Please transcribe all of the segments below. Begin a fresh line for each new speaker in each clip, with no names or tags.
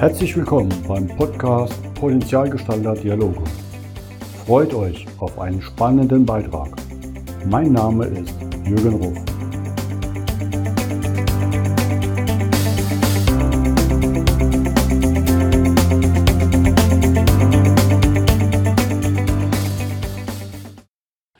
Herzlich willkommen beim Podcast Potenzialgestalter Dialoge. Freut euch auf einen spannenden Beitrag. Mein Name ist Jürgen Ruf.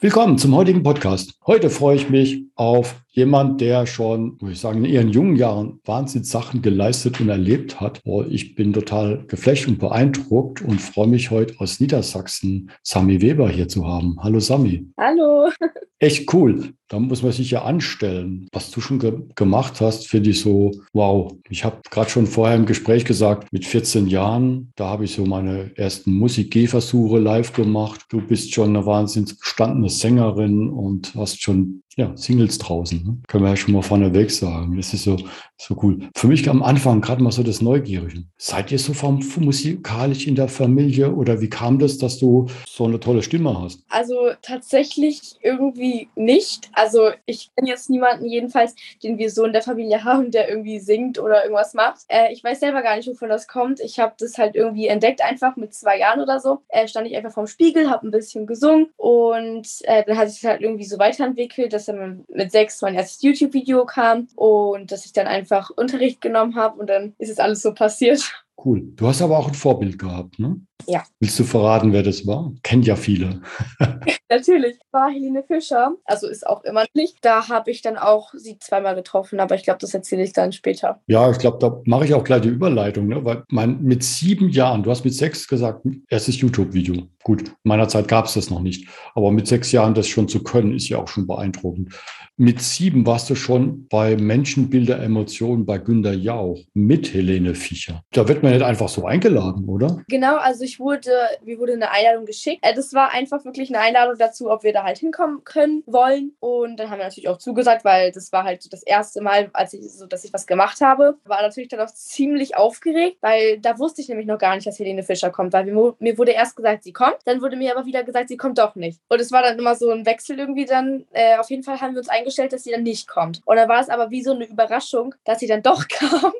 Willkommen zum heutigen Podcast. Heute freue ich mich auf jemand, der schon, muss ich sagen, in ihren jungen Jahren Wahnsinns Sachen geleistet und erlebt hat. Oh, ich bin total geflecht und beeindruckt und freue mich heute aus Niedersachsen Sami Weber hier zu haben. Hallo Sami.
Hallo.
Echt cool. Da muss man sich ja anstellen. Was du schon ge gemacht hast, finde ich so, wow. Ich habe gerade schon vorher im Gespräch gesagt, mit 14 Jahren, da habe ich so meine ersten Musik-Gehversuche live gemacht. Du bist schon eine wahnsinnig gestandene Sängerin und hast schon ja, Singles draußen. Ne? Können wir ja schon mal vorneweg sagen. Das ist so, so cool. Für mich am Anfang gerade mal so das Neugierige. Seid ihr so vom, musikalisch in der Familie oder wie kam das, dass du so eine tolle Stimme hast?
Also tatsächlich irgendwie nicht. Also ich kenne jetzt niemanden jedenfalls, den wir so in der Familie haben, der irgendwie singt oder irgendwas macht. Äh, ich weiß selber gar nicht, wovon das kommt. Ich habe das halt irgendwie entdeckt, einfach mit zwei Jahren oder so. Äh, stand ich einfach vorm Spiegel, habe ein bisschen gesungen und äh, dann hat sich halt irgendwie so weiterentwickelt, dass dann mit sechs mein erstes YouTube-Video kam und dass ich dann einfach Unterricht genommen habe und dann ist es alles so passiert.
Cool. Du hast aber auch ein Vorbild gehabt, ne?
Ja.
Willst du verraten, wer das war? Kennt ja viele.
Natürlich. War Helene Fischer, also ist auch immer nicht. Da habe ich dann auch sie zweimal getroffen, aber ich glaube, das erzähle ich dann später.
Ja, ich glaube, da mache ich auch gleich die Überleitung, ne? weil mein, mit sieben Jahren, du hast mit sechs gesagt, erstes YouTube-Video. Gut, in meiner Zeit gab es das noch nicht, aber mit sechs Jahren das schon zu können, ist ja auch schon beeindruckend. Mit sieben warst du schon bei Menschenbilder Emotionen bei Günter Jauch mit Helene Fischer. Da wird man nicht einfach so eingeladen, oder?
Genau, also ich wurde, mir wurde eine Einladung geschickt. Äh, das war einfach wirklich eine Einladung dazu, ob wir da halt hinkommen können, wollen. Und dann haben wir natürlich auch zugesagt, weil das war halt so das erste Mal, als ich so, dass ich was gemacht habe. War natürlich dann auch ziemlich aufgeregt, weil da wusste ich nämlich noch gar nicht, dass Helene Fischer kommt, weil mir, mir wurde erst gesagt, sie kommt, dann wurde mir aber wieder gesagt, sie kommt doch nicht. Und es war dann immer so ein Wechsel irgendwie dann. Äh, auf jeden Fall haben wir uns eingestellt eingestellt, dass sie dann nicht kommt. Und dann war es aber wie so eine Überraschung, dass sie dann doch kam.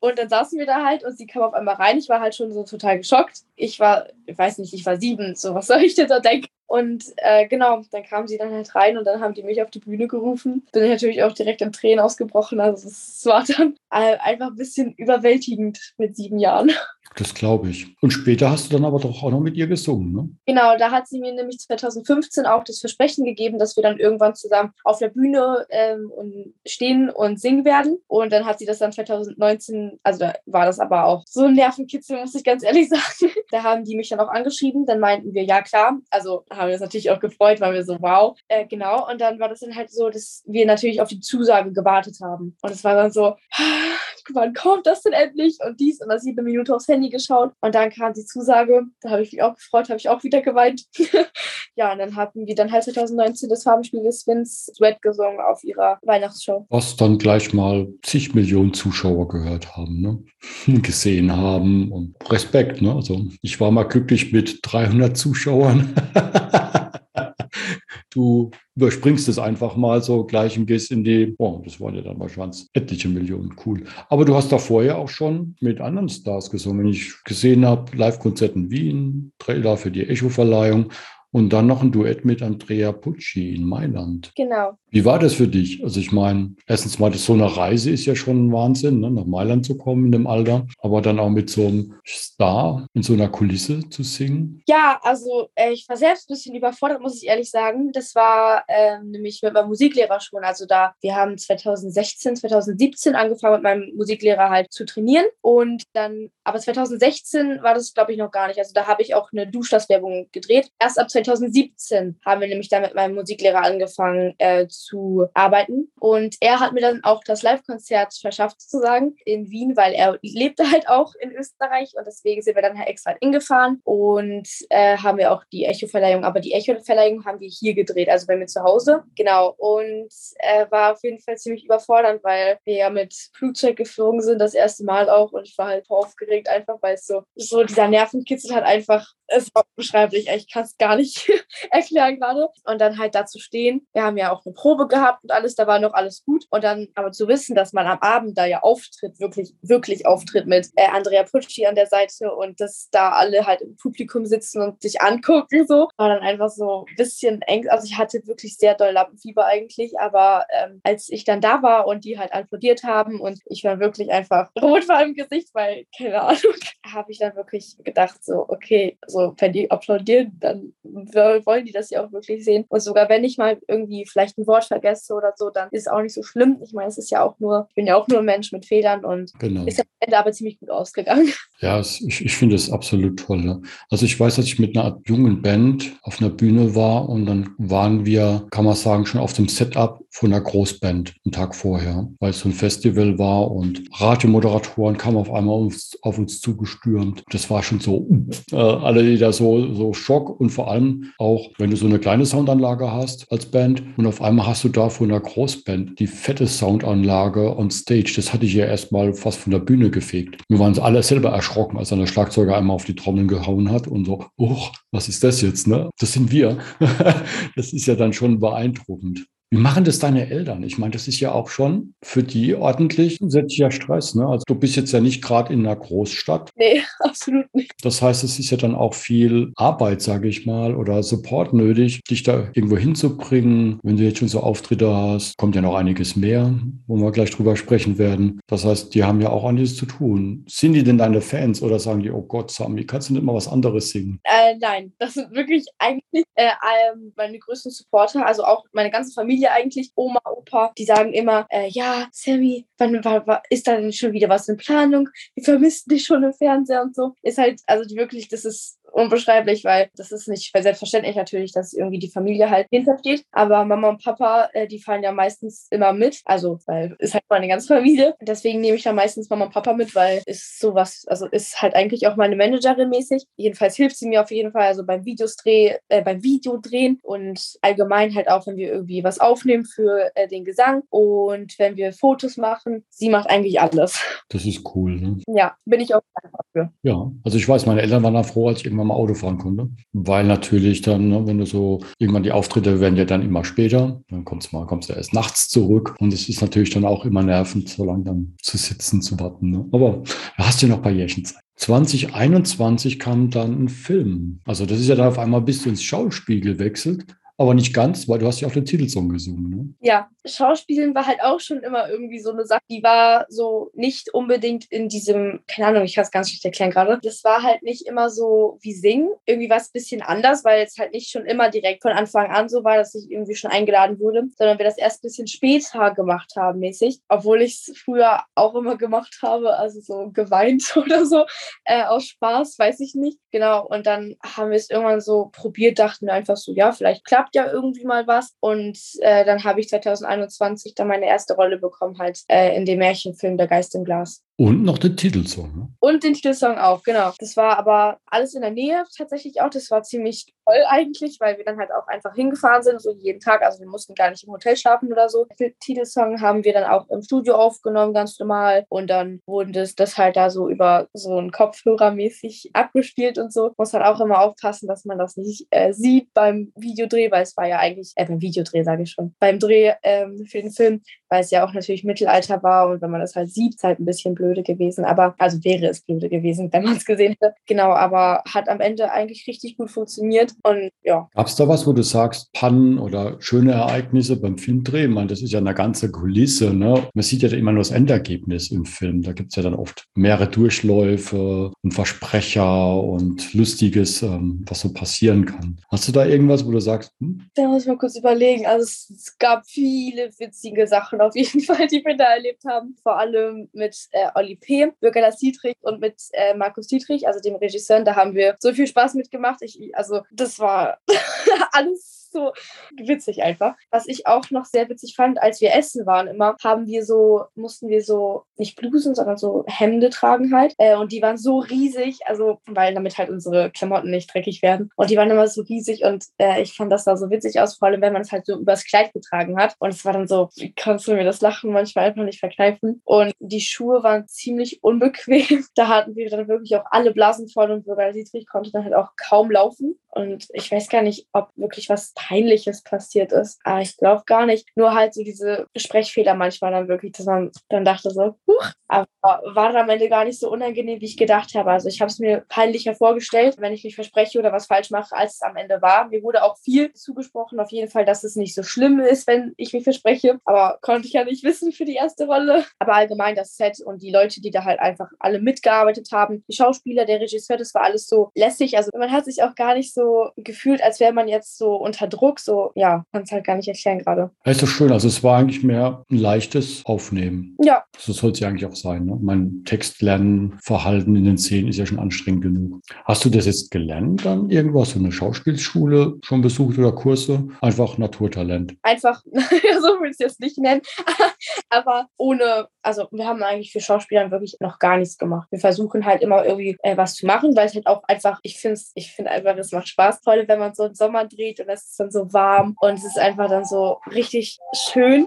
Und dann saßen wir da halt und sie kam auf einmal rein. Ich war halt schon so total geschockt. Ich war, ich weiß nicht, ich war sieben, so was soll ich denn da denken? Und äh, genau, dann kam sie dann halt rein und dann haben die mich auf die Bühne gerufen. Bin natürlich auch direkt in Tränen ausgebrochen. Also es war dann einfach ein bisschen überwältigend mit sieben Jahren.
Das glaube ich. Und später hast du dann aber doch auch noch mit ihr gesungen, ne?
Genau, da hat sie mir nämlich 2015 auch das Versprechen gegeben, dass wir dann irgendwann zusammen auf der Bühne ähm, und stehen und singen werden. Und dann hat sie das dann 2019, also da war das aber auch so ein Nervenkitzel, muss ich ganz ehrlich sagen. Da haben die mich dann auch angeschrieben. Dann meinten wir, ja klar. Also haben wir uns natürlich auch gefreut, weil wir so, wow. Äh, genau. Und dann war das dann halt so, dass wir natürlich auf die Zusage gewartet haben. Und es war dann so, wann kommt das denn endlich? Und dies und das jede Minute aufs Handy geschaut. Und dann kam die Zusage. Da habe ich mich auch gefreut, habe ich auch wieder geweint. ja, und dann haben wir dann halt 2019 das Farbenspiel des Swins Duett gesungen auf ihrer Weihnachtsshow.
Was dann gleich mal zig Millionen Zuschauer gehört haben, ne? gesehen haben und Respekt. Ne? Also ich war mal glücklich mit 300 Zuschauern. du überspringst es einfach mal so gleich und gehst in die, oh, das waren ja dann wahrscheinlich etliche Millionen, cool. Aber du hast da vorher auch schon mit anderen Stars gesungen. Wenn ich gesehen habe, Live-Konzert in Wien, Trailer für die Echo-Verleihung und dann noch ein Duett mit Andrea Pucci in Mailand.
Genau.
Wie war das für dich? Also ich meine, erstens mal, so eine Reise ist ja schon ein Wahnsinn, ne? nach Mailand zu kommen in dem Alter, aber dann auch mit so einem Star in so einer Kulisse zu singen.
Ja, also äh, ich war selbst ein bisschen überfordert, muss ich ehrlich sagen. Das war äh, nämlich mit meinem Musiklehrer schon. Also da, wir haben 2016, 2017 angefangen mit meinem Musiklehrer halt zu trainieren und dann, aber 2016 war das glaube ich noch gar nicht. Also da habe ich auch eine Duschlasswerbung gedreht. Erst ab 2017 haben wir nämlich dann mit meinem Musiklehrer angefangen äh, zu arbeiten. Und er hat mir dann auch das Live-Konzert verschafft, sozusagen, in Wien, weil er lebte halt auch in Österreich und deswegen sind wir dann halt extra hingefahren und äh, haben wir auch die Echo-Verleihung, aber die Echo-Verleihung haben wir hier gedreht, also bei mir zu Hause. Genau. Und äh, war auf jeden Fall ziemlich überfordernd, weil wir ja mit Flugzeug geflogen sind, das erste Mal auch und ich war halt aufgeregt, einfach weil es so, so dieser Nervenkitzel hat einfach, es war beschreiblich, ich kann es gar nicht nicht erklären gerade. Und dann halt da zu stehen. Wir haben ja auch eine Probe gehabt und alles, da war noch alles gut. Und dann aber zu wissen, dass man am Abend da ja auftritt, wirklich, wirklich auftritt mit äh, Andrea Pucci an der Seite und dass da alle halt im Publikum sitzen und sich angucken, so, war dann einfach so ein bisschen eng. Also ich hatte wirklich sehr doll Lampenfieber eigentlich, aber ähm, als ich dann da war und die halt applaudiert haben und ich war wirklich einfach rot vor dem Gesicht, weil, keine Ahnung, habe ich dann wirklich gedacht, so, okay, so, wenn die applaudieren, dann wollen die das ja auch wirklich sehen. Und sogar wenn ich mal irgendwie vielleicht ein Wort vergesse oder so, dann ist es auch nicht so schlimm. Ich meine, es ist ja auch nur, ich bin ja auch nur ein Mensch mit Fehlern und genau. ist ja am Ende aber ziemlich gut ausgegangen.
Ja, es, ich, ich finde es absolut toll. Ne? Also ich weiß, dass ich mit einer jungen Band auf einer Bühne war und dann waren wir, kann man sagen, schon auf dem Setup von einer Großband einen Tag vorher, weil es so ein Festival war und Radiomoderatoren kamen auf einmal auf, auf uns zugestürmt. Das war schon so, äh, alle wieder so, so Schock und vor allem auch, wenn du so eine kleine Soundanlage hast als Band und auf einmal hast du da von einer Großband die fette Soundanlage on Stage. Das hatte ich ja erstmal fast von der Bühne gefegt. Wir waren alle selber erschrocken, als dann der Schlagzeuger einmal auf die Trommeln gehauen hat und so, oh, was ist das jetzt? Ne? Das sind wir. das ist ja dann schon beeindruckend. Wie machen das deine Eltern? Ich meine, das ist ja auch schon für die ordentlich sätzlicher Stress. Ne? Also du bist jetzt ja nicht gerade in einer Großstadt.
Nee, absolut nicht.
Das heißt, es ist ja dann auch viel Arbeit, sage ich mal, oder Support nötig, dich da irgendwo hinzubringen. Wenn du jetzt schon so Auftritte hast, kommt ja noch einiges mehr, wo wir gleich drüber sprechen werden. Das heißt, die haben ja auch einiges zu tun. Sind die denn deine Fans oder sagen die, oh Gott, Sami, kannst du nicht mal was anderes singen?
Äh, nein, das sind wirklich eigentlich äh, meine größten Supporter, also auch meine ganze Familie Familie eigentlich, Oma, Opa, die sagen immer, äh, ja, Sammy, wann, wann, wann, ist da denn schon wieder was in Planung? Wir vermissen dich schon im Fernseher und so. Ist halt, also wirklich, das ist unbeschreiblich, weil das ist nicht selbstverständlich natürlich, dass irgendwie die Familie halt hintersteht. Aber Mama und Papa, äh, die fahren ja meistens immer mit. Also, weil ist halt meine ganze Familie. Deswegen nehme ich ja meistens Mama und Papa mit, weil ist sowas, also ist halt eigentlich auch meine Managerin mäßig. Jedenfalls hilft sie mir auf jeden Fall, also beim Videosdreh, äh, beim Videodrehen und allgemein halt auch, wenn wir irgendwie was aufnehmen für äh, den Gesang und wenn wir Fotos machen. Sie macht eigentlich alles.
Das ist cool, ne?
Ja, bin ich auch dankbar für.
Ja, also ich weiß, meine Eltern waren da froh, als ich irgendwann irgendwann mal Auto fahren konnte. Weil natürlich dann, ne, wenn du so, irgendwann die Auftritte werden ja dann immer später, dann kommst du mal, kommst du erst nachts zurück und es ist natürlich dann auch immer nervend, so lange dann zu sitzen, zu warten. Ne? Aber da hast du noch ein paar Jährchen Zeit. 2021 kam dann ein Film. Also das ist ja dann auf einmal bis du ins Schauspiel gewechselt aber nicht ganz, weil du hast ja auch den Titelsong gesungen. Ne?
Ja, Schauspielen war halt auch schon immer irgendwie so eine Sache, die war so nicht unbedingt in diesem, keine Ahnung, ich kann es ganz schlecht erklären gerade. Das war halt nicht immer so wie Singen. Irgendwie war es ein bisschen anders, weil es halt nicht schon immer direkt von Anfang an so war, dass ich irgendwie schon eingeladen wurde, sondern wir das erst ein bisschen später gemacht haben, mäßig. Obwohl ich es früher auch immer gemacht habe, also so geweint oder so, äh, aus Spaß, weiß ich nicht. Genau, und dann haben wir es irgendwann so probiert, dachten einfach so, ja, vielleicht klappt ja irgendwie mal was. Und äh, dann habe ich 2021 dann meine erste Rolle bekommen, halt äh, in dem Märchenfilm Der Geist im Glas.
Und noch den Titelsong. Ne?
Und den Titelsong auch, genau. Das war aber alles in der Nähe tatsächlich auch. Das war ziemlich toll eigentlich, weil wir dann halt auch einfach hingefahren sind, so jeden Tag. Also wir mussten gar nicht im Hotel schlafen oder so. Den Titelsong haben wir dann auch im Studio aufgenommen, ganz normal. Und dann wurde das, das halt da so über so einen Kopfhörer mäßig abgespielt und so. Muss halt auch immer aufpassen, dass man das nicht äh, sieht beim Videodreh, weil es war ja eigentlich, äh, beim Videodreh sage ich schon, beim Dreh ähm, für den Film, weil es ja auch natürlich Mittelalter war und wenn man das halt sieht, ist halt ein bisschen blöde gewesen. Aber, also wäre es blöde gewesen, wenn man es gesehen hätte. Genau, aber hat am Ende eigentlich richtig gut funktioniert und ja.
Gab es da was, wo du sagst, Pannen oder schöne Ereignisse beim Filmdreh? Ich meine, das ist ja eine ganze Kulisse, ne? Man sieht ja immer nur das Endergebnis im Film. Da gibt es ja dann oft mehrere Durchläufe und Versprecher und Lustiges, ähm, was so passieren kann. Hast du da irgendwas, wo du sagst, hm?
Da muss ich mal kurz überlegen. Also es, es gab viele witzige Sachen auf jeden Fall, die wir da erlebt haben. Vor allem mit äh, Olli P., Bürger Dietrich und mit äh, Markus Dietrich, also dem Regisseur. Da haben wir so viel Spaß mitgemacht. Ich, also das war alles so witzig einfach. Was ich auch noch sehr witzig fand, als wir essen waren immer, haben wir so, mussten wir so, nicht Blusen, sondern so Hemde tragen halt. Äh, und die waren so riesig, also, weil damit halt unsere Klamotten nicht dreckig werden. Und die waren immer so riesig und äh, ich fand das da so witzig aus, vor allem wenn man es halt so übers Kleid getragen hat. Und es war dann so, wie kannst du mir das Lachen manchmal einfach nicht verkneifen? Und die Schuhe waren ziemlich unbequem. Da hatten wir dann wirklich auch alle Blasen voll und sogar Dietrich konnte dann halt auch kaum laufen. Und ich weiß gar nicht, ob wirklich was Peinliches passiert ist. Aber ich glaube gar nicht. Nur halt so diese Sprechfehler manchmal dann wirklich, dass man dann dachte so, huch, aber war am Ende gar nicht so unangenehm, wie ich gedacht habe. Also ich habe es mir peinlicher vorgestellt, wenn ich mich verspreche oder was falsch mache, als es am Ende war. Mir wurde auch viel zugesprochen, auf jeden Fall, dass es nicht so schlimm ist, wenn ich mich verspreche. Aber konnte ich ja nicht wissen für die erste Rolle. Aber allgemein das Set und die Leute, die da halt einfach alle mitgearbeitet haben, die Schauspieler, der Regisseur, das war alles so lässig. Also man hat sich auch gar nicht so gefühlt, als wäre man jetzt so unter Druck. So, ja, kann es halt gar nicht erklären gerade.
Ja, ist doch schön. Also es war eigentlich mehr ein leichtes Aufnehmen.
Ja.
So soll es ja eigentlich auch sein. Ne? Mein Textlernen, Verhalten in den Szenen ist ja schon anstrengend genug. Hast du das jetzt gelernt dann irgendwas? So eine Schauspielschule schon besucht oder Kurse? Einfach Naturtalent.
Einfach, so will ich es jetzt nicht nennen, aber ohne, also wir haben eigentlich für Schauspieler wirklich noch gar nichts gemacht. Wir versuchen halt immer irgendwie äh, was zu machen, weil es halt auch einfach, ich finde es, ich finde einfach, es macht Spaß, toll, wenn man so im Sommer dreht und es ist dann so warm und es ist einfach dann so richtig schön,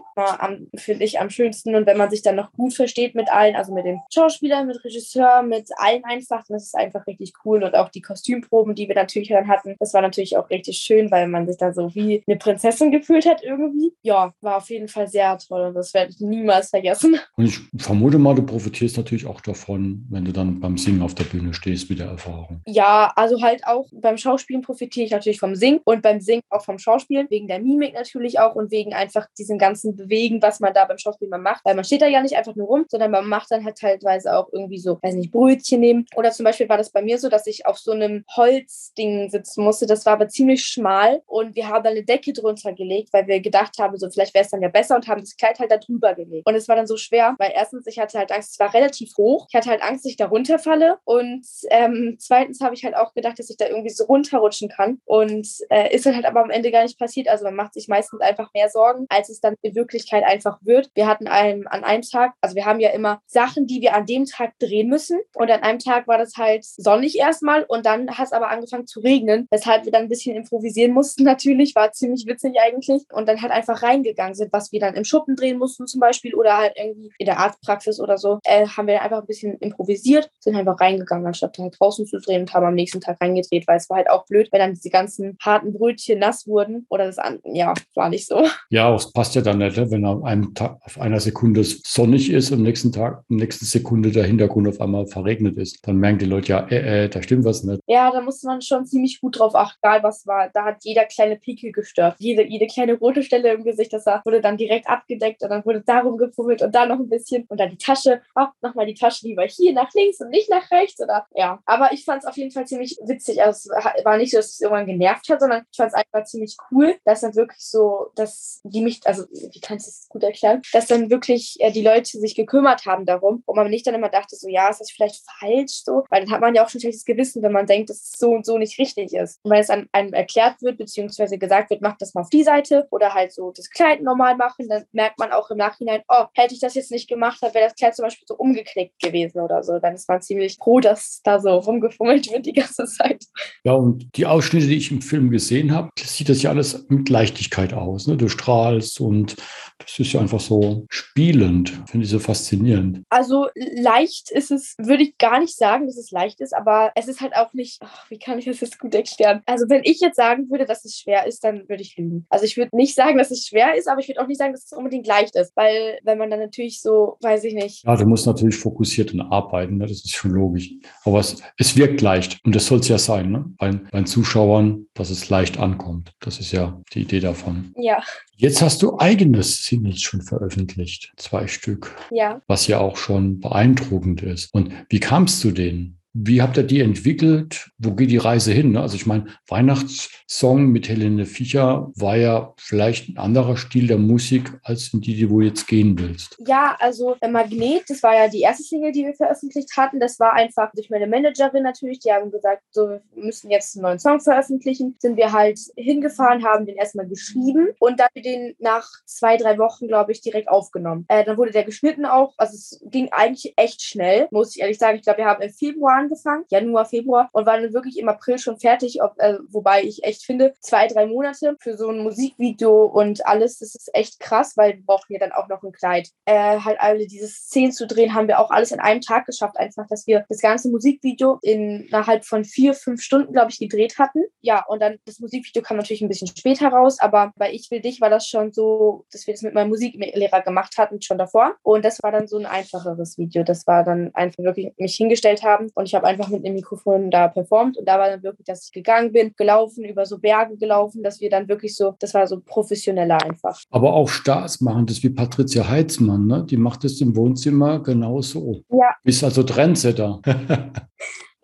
finde ich am schönsten und wenn man sich dann noch gut versteht mit allen, also mit den Schauspielern, mit Regisseur, mit allen einfach, das ist einfach richtig cool und auch die Kostümproben, die wir natürlich dann hatten, das war natürlich auch richtig schön, weil man sich da so wie eine Prinzessin gefühlt hat irgendwie. Ja, war auf jeden Fall sehr toll und das werde ich niemals vergessen.
Und ich vermute mal, du profitierst natürlich auch davon, wenn du dann beim Singen auf der Bühne stehst mit der Erfahrung.
Ja, also halt auch beim Schauspielen profitiere ich natürlich vom Singen und beim Singen auch vom Schauspielen, wegen der Mimik natürlich auch und wegen einfach diesem ganzen Bewegen, was man da beim Schauspielen mal macht. Weil man steht da ja nicht einfach nur rum, sondern man macht dann halt teilweise auch irgendwie so, weiß nicht, Brötchen nehmen. Oder zum Beispiel war das bei mir so, dass ich auf so einem Holzding sitzen musste. Das war aber ziemlich schmal und wir haben da eine Decke drunter gelegt, weil wir gedacht haben, so vielleicht wäre es dann ja besser und haben das Kleid halt da drüber gelegt. Und es war dann so schwer, weil erstens, ich hatte halt Angst, es war relativ hoch. Ich hatte halt Angst, dass ich da runterfalle. Und ähm, zweitens habe ich halt auch gedacht, dass ich da irgendwie so runterrutschen kann. Und äh, ist dann halt aber am Ende gar nicht passiert. Also man macht sich meistens einfach mehr Sorgen, als es dann in Wirklichkeit einfach wird. Wir hatten einen, an einem Tag, also wir haben ja immer Sachen, die wir an dem Tag drehen müssen. Und an einem Tag war das halt sonnig erstmal und dann hat es aber angefangen zu regnen, weshalb wir dann ein bisschen improvisieren mussten natürlich. War ziemlich witzig eigentlich. Und dann halt einfach reingegangen sind, was wir dann im Schuppen drehen mussten zum Beispiel oder halt irgendwie in der Arztpraxis oder so, äh, haben wir einfach ein bisschen improvisiert, sind einfach reingegangen, anstatt halt draußen zu drehen und haben am nächsten Tag reingedreht, weil es war halt auch blöd, wenn dann diese ganzen harten Brötchen nass wurden oder das an, ja, war nicht so.
Ja, es passt ja dann nicht, ne? wenn an einem Tag, auf einer Sekunde es sonnig ist, am nächsten Tag, am nächsten Sekunde der Hintergrund auf einmal verregnet ist. Dann merken die Leute ja, äh, äh, da stimmt was nicht.
Ja, da musste man schon ziemlich gut drauf achten, egal was war. Da hat jeder kleine Pickel gestört. Jede, jede kleine rote Stelle im Gesicht, das wurde dann direkt abgedeckt und dann wurde darum gepummelt und da noch ein bisschen und dann die Tasche, oh, nochmal die Tasche lieber hier nach links und nicht nach rechts oder ja. Aber ich fand es auf jeden Fall ziemlich witzig. Also es war nicht so, dass es irgendwann genervt hat, sondern ich fand es einfach ziemlich cool, dass dann wirklich so, dass die mich, also wie kannst du das gut erklären, dass dann wirklich äh, die Leute sich gekümmert haben darum und man nicht dann immer dachte, so ja, ist das vielleicht falsch so, weil dann hat man ja auch schon ein schlechtes Gewissen, wenn man denkt, dass es so und so nicht richtig ist. Und wenn es an einem erklärt wird, beziehungsweise gesagt wird, macht das mal auf die Seite oder halt so das Kleid normal machen, dann merkt man auch im Nachhinein, oh, hätte ich das jetzt nicht gemacht, dann wäre das Kleid zum Beispiel so umgeknickt gewesen oder so. Dann ist man ziemlich froh, dass da so rumgefummelt wird die ganze Zeit.
Ja, und die Ausschnitte, die ich im Film gesehen habe, sieht das ja alles mit Leichtigkeit aus. Ne? Du strahlst und das ist ja einfach so spielend. Finde ich so faszinierend.
Also leicht ist es, würde ich gar nicht sagen, dass es leicht ist, aber es ist halt auch nicht, ach, wie kann ich das jetzt gut erklären? Also wenn ich jetzt sagen würde, dass es schwer ist, dann würde ich lügen. Also ich würde nicht sagen, dass es schwer ist, aber ich würde auch nicht sagen, dass es unbedingt leicht ist, weil wenn man dann natürlich so, weiß ich nicht.
Ja, du musst natürlich fokussiert und arbeiten, ne? das ist schon logisch. Aber es, es wirkt leicht und das soll es ja sein, ne? bei, bei den Zuschauern, dass es leicht ankommt. Das ist ja die Idee davon.
Ja.
Jetzt hast du eigenes Singles schon veröffentlicht, zwei Stück.
Ja.
Was ja auch schon beeindruckend ist. Und wie kamst du denen? Wie habt ihr die entwickelt? Wo geht die Reise hin? Ne? Also ich meine, Weihnachtssong mit Helene Fischer war ja vielleicht ein anderer Stil der Musik als in die, die du jetzt gehen willst.
Ja, also Magnet, das war ja die erste Single, die wir veröffentlicht hatten. Das war einfach durch meine Managerin natürlich. Die haben gesagt, so, wir müssen jetzt einen neuen Song veröffentlichen. Sind wir halt hingefahren, haben den erstmal geschrieben und dann den nach zwei, drei Wochen, glaube ich, direkt aufgenommen. Äh, dann wurde der geschnitten auch. Also es ging eigentlich echt schnell, muss ich ehrlich sagen. Ich glaube, wir haben im Februar angefangen, Januar, Februar und war dann wirklich im April schon fertig, ob, äh, wobei ich echt finde, zwei, drei Monate für so ein Musikvideo und alles, das ist echt krass, weil wir brauchen ja dann auch noch ein Kleid. Äh, halt alle diese Szenen zu drehen, haben wir auch alles in einem Tag geschafft, einfach, dass wir das ganze Musikvideo innerhalb von vier, fünf Stunden, glaube ich, gedreht hatten. Ja, und dann das Musikvideo kam natürlich ein bisschen später raus, aber bei Ich will dich war das schon so, dass wir das mit meinem Musiklehrer gemacht hatten, schon davor. Und das war dann so ein einfacheres Video. Das war dann einfach wirklich mich hingestellt haben und ich habe einfach mit dem Mikrofon da performt und da war dann wirklich, dass ich gegangen bin, gelaufen, über so Berge gelaufen, dass wir dann wirklich so, das war so professioneller einfach.
Aber auch Spaß machen, das wie Patricia Heitzmann, ne? Die macht es im Wohnzimmer genauso.
Ja.
Ist also Trendsetter.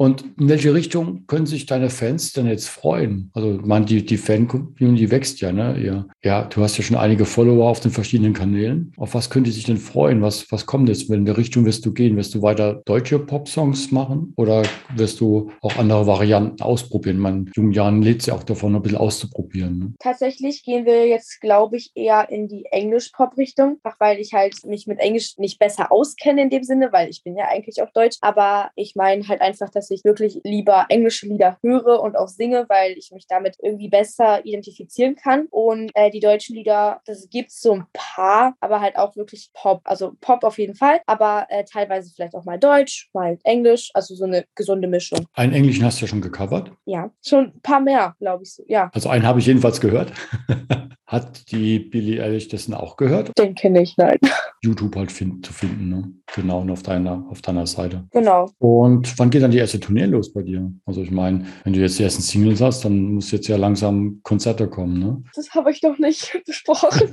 Und in welche Richtung können sich deine Fans denn jetzt freuen? Also, ich meine, die, die Fan-Community wächst ja, ne? Ja, ja, du hast ja schon einige Follower auf den verschiedenen Kanälen. Auf was können die sich denn freuen? Was, was kommt jetzt? In welche Richtung wirst du gehen? Wirst du weiter deutsche Pop-Songs machen oder wirst du auch andere Varianten ausprobieren? In meinen jungen Jahren lädt ja auch davon, ein bisschen auszuprobieren. Ne?
Tatsächlich gehen wir jetzt, glaube ich, eher in die Englisch-Pop-Richtung, weil ich halt mich mit Englisch nicht besser auskenne in dem Sinne, weil ich bin ja eigentlich auch Deutsch. Aber ich meine halt einfach, dass ich wirklich lieber englische Lieder höre und auch singe, weil ich mich damit irgendwie besser identifizieren kann. Und äh, die deutschen Lieder, das gibt es so ein paar, aber halt auch wirklich Pop. Also Pop auf jeden Fall, aber äh, teilweise vielleicht auch mal Deutsch, mal Englisch, also so eine gesunde Mischung.
Einen Englischen hast du ja schon gecovert?
Ja, schon ein paar mehr, glaube ich so, ja.
Also einen habe ich jedenfalls gehört. Hat die Billie Eilish dessen auch gehört?
Den kenne ich, nein.
YouTube halt find, zu finden, ne? Genau, und auf deiner, auf deiner Seite.
Genau.
Und wann geht dann die erste Tournee los bei dir? Also ich meine, wenn du jetzt die ersten Singles hast, dann muss jetzt ja langsam Konzerte kommen, ne?
Das habe ich doch nicht besprochen.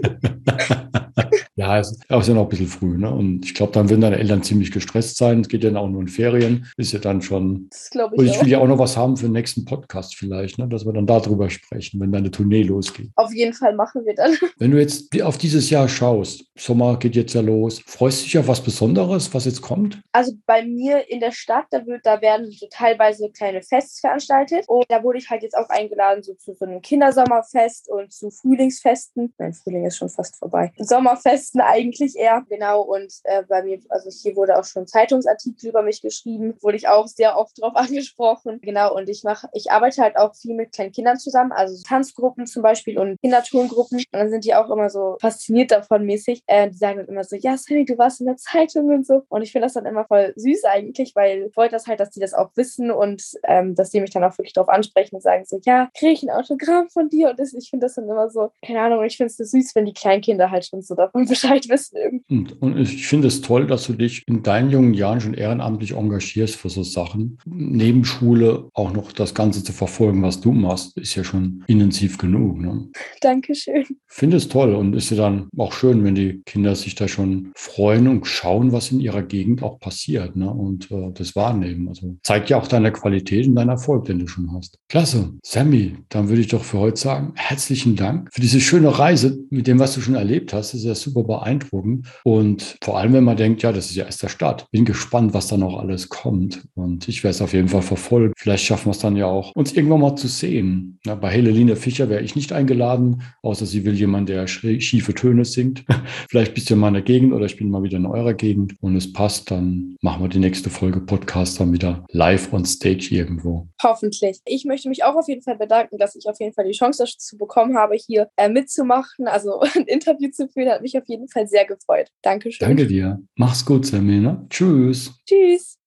ja, es ist ja noch ein bisschen früh, ne? Und ich glaube, dann werden deine Eltern ziemlich gestresst sein. Es geht ja auch nur in Ferien. Ist ja dann schon.
Das glaube ich.
Und ich will ja auch noch was haben für den nächsten Podcast vielleicht, ne? Dass wir dann darüber sprechen, wenn deine Tournee losgeht.
Auf jeden Fall machen wir dann.
Wenn du jetzt auf dieses Jahr schaust, Sommer geht jetzt ja los, freust du dich auf was Besonderes, was jetzt kommt?
Also bei mir in der Stadt, da, wird, da werden so teilweise kleine Fests veranstaltet. Und da wurde ich halt jetzt auch eingeladen, so zu so einem Kindersommerfest und zu Frühlingsfesten. Nein, Frühling ist schon fast vorbei. Sommerfesten eigentlich eher, genau. Und äh, bei mir, also hier wurde auch schon Zeitungsartikel über mich geschrieben, wurde ich auch sehr oft drauf angesprochen. Genau, und ich mache, ich arbeite halt auch viel mit kleinen Kindern zusammen, also Tanzgruppen zum Beispiel und Kinderturngruppen. Und dann sind die auch immer so fasziniert davon mäßig. Äh, die sagen dann immer so, ja, Sammy, du warst in der Zeitung und so. Und ich finde das dann immer voll süß eigentlich, weil ich wollte das halt, dass die das auch wissen und ähm, dass die mich dann auch wirklich darauf ansprechen und sagen so, ja, kriege ich ein Autogramm von dir? Und ich finde das dann immer so, keine Ahnung, ich finde es so süß, wenn die Kleinkinder halt schon so davon Bescheid wissen. Irgendwie.
Und, und ich finde es toll, dass du dich in deinen jungen Jahren schon ehrenamtlich engagierst für so Sachen. Neben Schule auch noch das Ganze zu verfolgen, was du machst, ist ja schon intensiv genug. Ne?
Dankeschön.
Finde es toll und ist ja dann auch schön, wenn die Kinder sich da schon freuen und schauen, was in ihrer Gegend auch passiert ne? und äh, das wahrnehmen. Also zeigt ja auch deine Qualität und deinen Erfolg, den du schon hast. Klasse. Sammy, dann würde ich doch für heute sagen, herzlichen Dank für diese schöne Reise mit dem, was du schon erlebt hast. Das ist ja super beeindruckend. Und vor allem, wenn man denkt, ja, das ist ja erst der Start. Bin gespannt, was da noch alles kommt. Und ich werde es auf jeden Fall verfolgen. Vielleicht schaffen wir es dann ja auch, uns irgendwann mal zu sehen. Ja, bei Helene Fischer wäre ich nicht eingeladen, außer sie will jemand, der schiefe Töne singt. Vielleicht bist du in meiner Gegend oder ich bin mal wieder in eurer Gegend und es passt, dann machen wir die nächste Folge Podcast dann wieder live on stage irgendwo.
Hoffentlich. Ich möchte mich auch auf jeden Fall bedanken, dass ich auf jeden Fall die Chance dazu bekommen habe, hier äh, mitzumachen. Also ein Interview zu führen, hat mich auf jeden Fall sehr gefreut. Dankeschön.
Danke dir. Mach's gut, Samina. Tschüss.
Tschüss.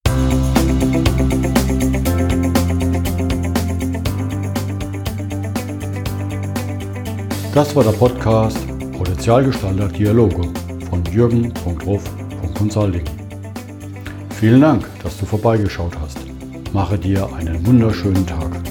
Das war der Podcast Potenzialgestalter Dialoge jürgen.ruf.consulting. Vielen Dank, dass du vorbeigeschaut hast. Mache dir einen wunderschönen Tag.